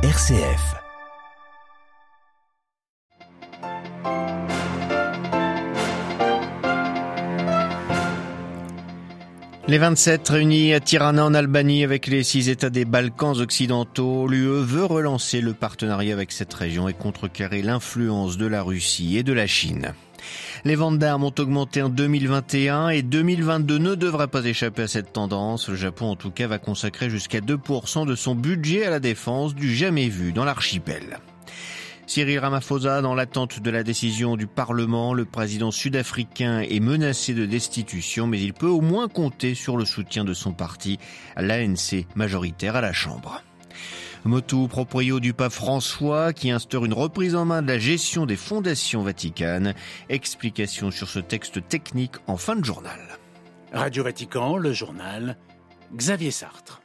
RCF. Les 27 réunis à Tirana en Albanie avec les six États des Balkans occidentaux, l'UE veut relancer le partenariat avec cette région et contrecarrer l'influence de la Russie et de la Chine. Les ventes d'armes ont augmenté en 2021 et 2022 ne devrait pas échapper à cette tendance. Le Japon en tout cas va consacrer jusqu'à 2% de son budget à la défense du jamais vu dans l'archipel. Cyril Ramaphosa, dans l'attente de la décision du Parlement, le président sud-africain est menacé de destitution, mais il peut au moins compter sur le soutien de son parti, l'ANC, majoritaire à la Chambre. Motu proprio du pape François qui instaure une reprise en main de la gestion des fondations vaticanes. Explication sur ce texte technique en fin de journal. Radio Vatican, le journal, Xavier Sartre.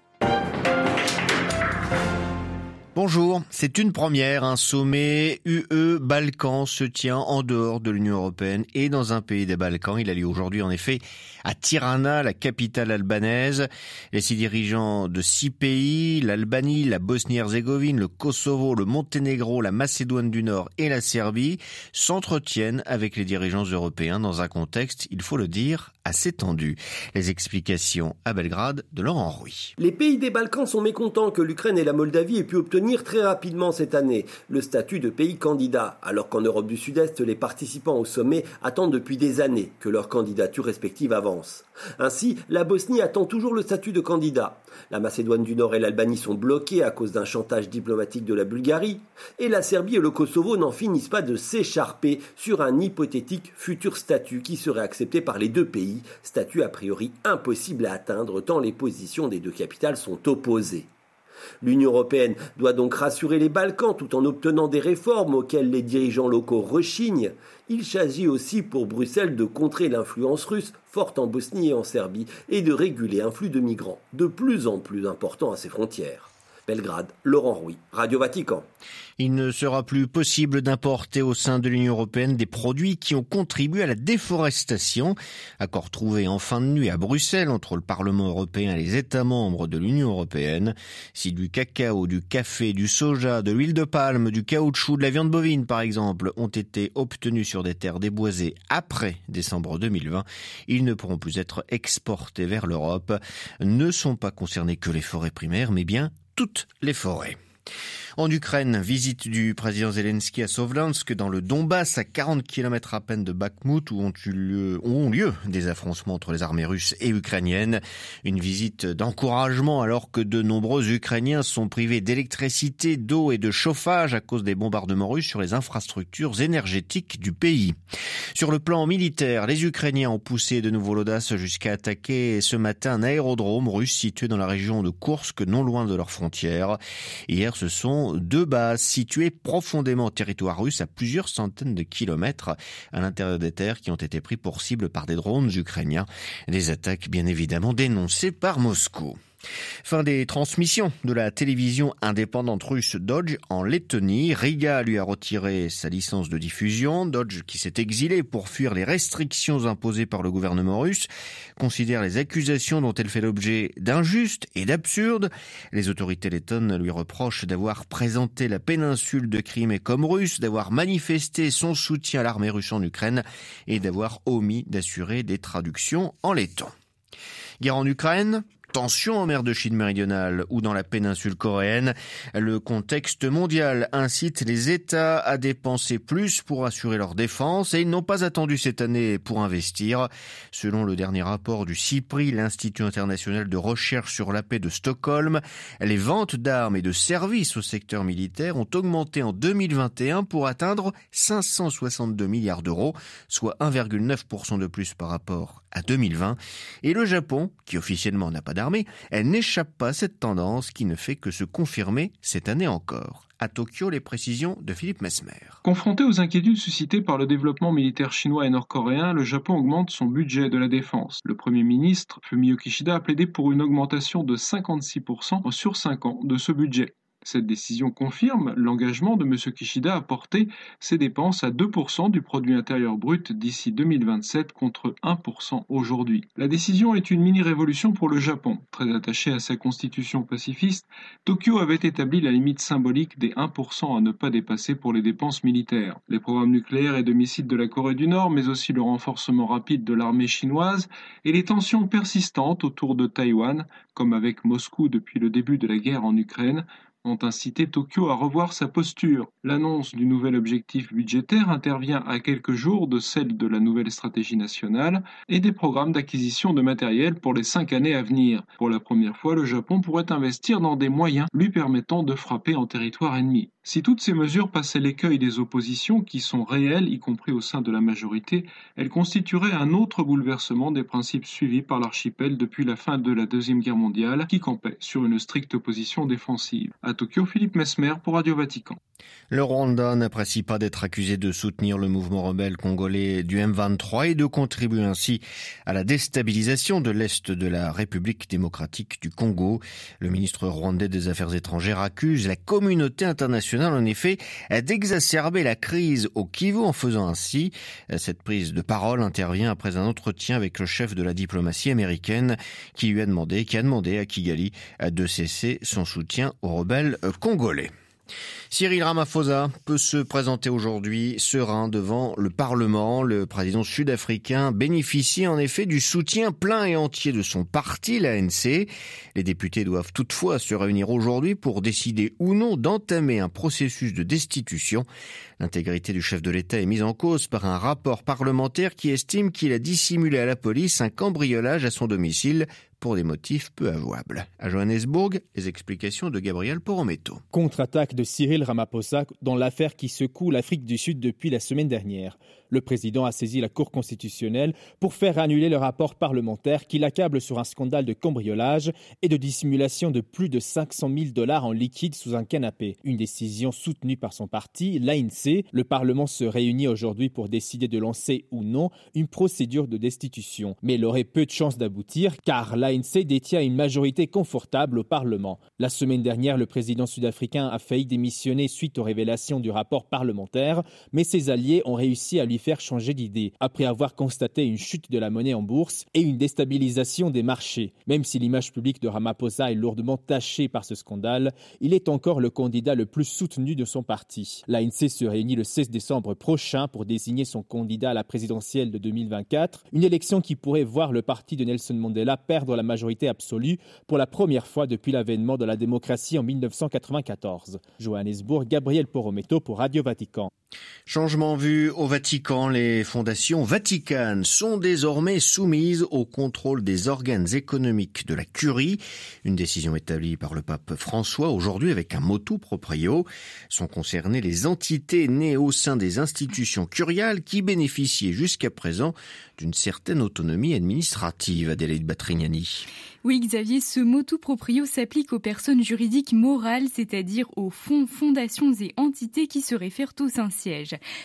Bonjour, c'est une première. Un sommet UE Balkans se tient en dehors de l'Union européenne et dans un pays des Balkans. Il a lieu aujourd'hui en effet à Tirana, la capitale albanaise. Les six dirigeants de six pays, l'Albanie, la Bosnie-Herzégovine, le Kosovo, le Monténégro, la Macédoine du Nord et la Serbie, s'entretiennent avec les dirigeants européens dans un contexte, il faut le dire, assez tendu. Les explications à Belgrade de Laurent Rouy. Les pays des Balkans sont mécontents que l'Ukraine et la Moldavie aient pu obtenir très rapidement cette année le statut de pays candidat, alors qu'en Europe du Sud-Est, les participants au sommet attendent depuis des années que leur candidature respective avance. Ainsi, la Bosnie attend toujours le statut de candidat. La Macédoine du Nord et l'Albanie sont bloqués à cause d'un chantage diplomatique de la Bulgarie, et la Serbie et le Kosovo n'en finissent pas de s'écharper sur un hypothétique futur statut qui serait accepté par les deux pays statut a priori impossible à atteindre tant les positions des deux capitales sont opposées. L'Union européenne doit donc rassurer les Balkans tout en obtenant des réformes auxquelles les dirigeants locaux rechignent. Il s'agit aussi pour Bruxelles de contrer l'influence russe forte en Bosnie et en Serbie et de réguler un flux de migrants de plus en plus important à ses frontières. Belgrade, Laurent Rouy, Radio Vatican. Il ne sera plus possible d'importer au sein de l'Union européenne des produits qui ont contribué à la déforestation. Accord trouvé en fin de nuit à Bruxelles entre le Parlement européen et les États membres de l'Union européenne. Si du cacao, du café, du soja, de l'huile de palme, du caoutchouc, de la viande bovine par exemple ont été obtenus sur des terres déboisées après décembre 2020, ils ne pourront plus être exportés vers l'Europe. Ne sont pas concernés que les forêts primaires, mais bien toutes les forêts. En Ukraine, visite du président Zelensky à Sovlansk dans le Donbass, à 40 km à peine de Bakhmut, où ont, eu lieu, ont lieu des affrontements entre les armées russes et ukrainiennes. Une visite d'encouragement alors que de nombreux Ukrainiens sont privés d'électricité, d'eau et de chauffage à cause des bombardements russes sur les infrastructures énergétiques du pays. Sur le plan militaire, les Ukrainiens ont poussé de nouveau l'audace jusqu'à attaquer ce matin un aérodrome russe situé dans la région de Kursk, non loin de leurs frontières. Hier, ce sont deux bases situées profondément au territoire russe à plusieurs centaines de kilomètres à l'intérieur des terres qui ont été pris pour cible par des drones ukrainiens. Des attaques bien évidemment dénoncées par Moscou. Fin des transmissions de la télévision indépendante russe Dodge en Lettonie. Riga lui a retiré sa licence de diffusion. Dodge, qui s'est exilé pour fuir les restrictions imposées par le gouvernement russe, considère les accusations dont elle fait l'objet d'injustes et d'absurdes. Les autorités lettonnes lui reprochent d'avoir présenté la péninsule de Crimée comme russe, d'avoir manifesté son soutien à l'armée russe en Ukraine et d'avoir omis d'assurer des traductions en letton. Guerre en Ukraine, tensions en mer de Chine méridionale ou dans la péninsule coréenne. Le contexte mondial incite les États à dépenser plus pour assurer leur défense et ils n'ont pas attendu cette année pour investir. Selon le dernier rapport du CIPRI, l'Institut international de recherche sur la paix de Stockholm, les ventes d'armes et de services au secteur militaire ont augmenté en 2021 pour atteindre 562 milliards d'euros, soit 1,9% de plus par rapport à 2020. Et le Japon, qui officiellement n'a pas elle n'échappe pas à cette tendance qui ne fait que se confirmer cette année encore. À Tokyo, les précisions de Philippe Mesmer. Confronté aux inquiétudes suscitées par le développement militaire chinois et nord-coréen, le Japon augmente son budget de la défense. Le Premier ministre, Fumio Kishida, a plaidé pour une augmentation de 56% sur 5 ans de ce budget. Cette décision confirme l'engagement de M. Kishida à porter ses dépenses à 2% du produit intérieur brut d'ici 2027 contre 1% aujourd'hui. La décision est une mini-révolution pour le Japon. Très attaché à sa constitution pacifiste, Tokyo avait établi la limite symbolique des 1% à ne pas dépasser pour les dépenses militaires. Les programmes nucléaires et de missiles de la Corée du Nord, mais aussi le renforcement rapide de l'armée chinoise et les tensions persistantes autour de Taïwan, comme avec Moscou depuis le début de la guerre en Ukraine, ont incité Tokyo à revoir sa posture. L'annonce du nouvel objectif budgétaire intervient à quelques jours de celle de la nouvelle stratégie nationale et des programmes d'acquisition de matériel pour les cinq années à venir. Pour la première fois, le Japon pourrait investir dans des moyens lui permettant de frapper en territoire ennemi. Si toutes ces mesures passaient l'écueil des oppositions, qui sont réelles, y compris au sein de la majorité, elles constitueraient un autre bouleversement des principes suivis par l'archipel depuis la fin de la Deuxième Guerre mondiale, qui campait sur une stricte position défensive. À Tokyo, Philippe Mesmer pour Radio Vatican. Le Rwanda n'apprécie pas d'être accusé de soutenir le mouvement rebelle congolais du M23 et de contribuer ainsi à la déstabilisation de l'Est de la République démocratique du Congo. Le ministre rwandais des Affaires étrangères accuse la communauté internationale en effet d'exacerber la crise au Kivu en faisant ainsi. Cette prise de parole intervient après un entretien avec le chef de la diplomatie américaine qui lui a demandé, qui a demandé à Kigali de cesser son soutien aux rebelles congolais. Cyril Ramaphosa peut se présenter aujourd'hui serein devant le Parlement. Le président sud-africain bénéficie en effet du soutien plein et entier de son parti, l'ANC. Les députés doivent toutefois se réunir aujourd'hui pour décider ou non d'entamer un processus de destitution. L'intégrité du chef de l'État est mise en cause par un rapport parlementaire qui estime qu'il a dissimulé à la police un cambriolage à son domicile pour des motifs peu avouables. À Johannesburg, les explications de Gabriel Porometo. Contre-attaque de Cyril Ramaphosa dans l'affaire qui secoue l'Afrique du Sud depuis la semaine dernière. Le président a saisi la Cour constitutionnelle pour faire annuler le rapport parlementaire qui l'accable sur un scandale de cambriolage et de dissimulation de plus de 500 000 dollars en liquide sous un canapé. Une décision soutenue par son parti, l'ANC. Le Parlement se réunit aujourd'hui pour décider de lancer ou non une procédure de destitution. Mais elle aurait peu de chances d'aboutir car l'ANC détient une majorité confortable au Parlement. La semaine dernière, le président sud-africain a failli démissionner suite aux révélations du rapport parlementaire, mais ses alliés ont réussi à lui faire changer d'idée, après avoir constaté une chute de la monnaie en bourse et une déstabilisation des marchés. Même si l'image publique de Ramaphosa est lourdement tachée par ce scandale, il est encore le candidat le plus soutenu de son parti. L'ANC se réunit le 16 décembre prochain pour désigner son candidat à la présidentielle de 2024, une élection qui pourrait voir le parti de Nelson Mandela perdre la majorité absolue pour la première fois depuis l'avènement de la démocratie en 1994. Johannesburg, Gabriel Porometo pour Radio Vatican. Changement vu au Vatican, les fondations vaticanes sont désormais soumises au contrôle des organes économiques de la curie, une décision établie par le pape François aujourd'hui avec un motu proprio. Sont concernées les entités nées au sein des institutions curiales qui bénéficiaient jusqu'à présent d'une certaine autonomie administrative, Adélaïde Batrignani. Oui, Xavier, ce motu proprio s'applique aux personnes juridiques morales, c'est-à-dire aux fonds, fondations et entités qui se réfèrent au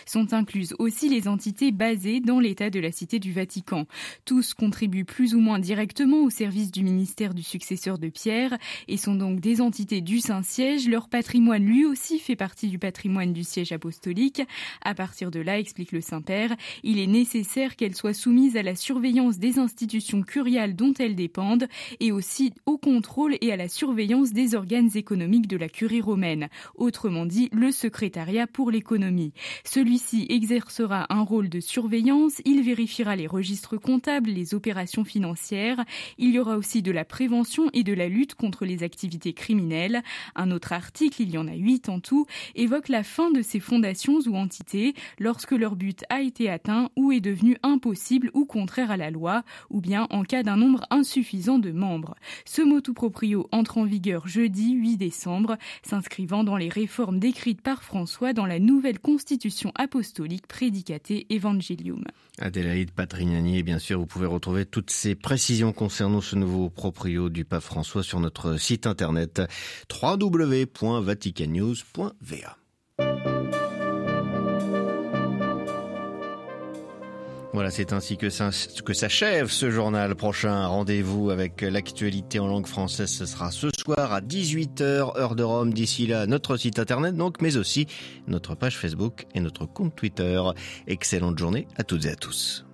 Sont incluses aussi les entités basées dans l'État de la Cité du Vatican. Tous contribuent plus ou moins directement au service du ministère du successeur de Pierre et sont donc des entités du Saint-Siège. Leur patrimoine, lui aussi, fait partie du patrimoine du siège apostolique. À partir de là, explique le Saint-Père, il est nécessaire qu'elles soient soumises à la surveillance des institutions curiales dont elles dépendent et aussi au contrôle et à la surveillance des organes économiques de la curie romaine, autrement dit le secrétariat pour l'économie. Celui-ci exercera un rôle de surveillance, il vérifiera les registres comptables, les opérations financières, il y aura aussi de la prévention et de la lutte contre les activités criminelles. Un autre article, il y en a huit en tout, évoque la fin de ces fondations ou entités lorsque leur but a été atteint ou est devenu impossible ou contraire à la loi, ou bien en cas d'un nombre insuffisant de membres. Ce motu proprio entre en vigueur jeudi 8 décembre, s'inscrivant dans les réformes décrites par François dans la nouvelle constitution apostolique Prédicate Evangelium. Adélaïde Patrignani, bien sûr, vous pouvez retrouver toutes ces précisions concernant ce nouveau proprio du pape François sur notre site internet www.vaticannews.va. Voilà, c'est ainsi que, s'achève ce journal. Prochain rendez-vous avec l'actualité en langue française, ce sera ce à 18h, heure de Rome. D'ici là, notre site internet donc, mais aussi notre page Facebook et notre compte Twitter. Excellente journée à toutes et à tous.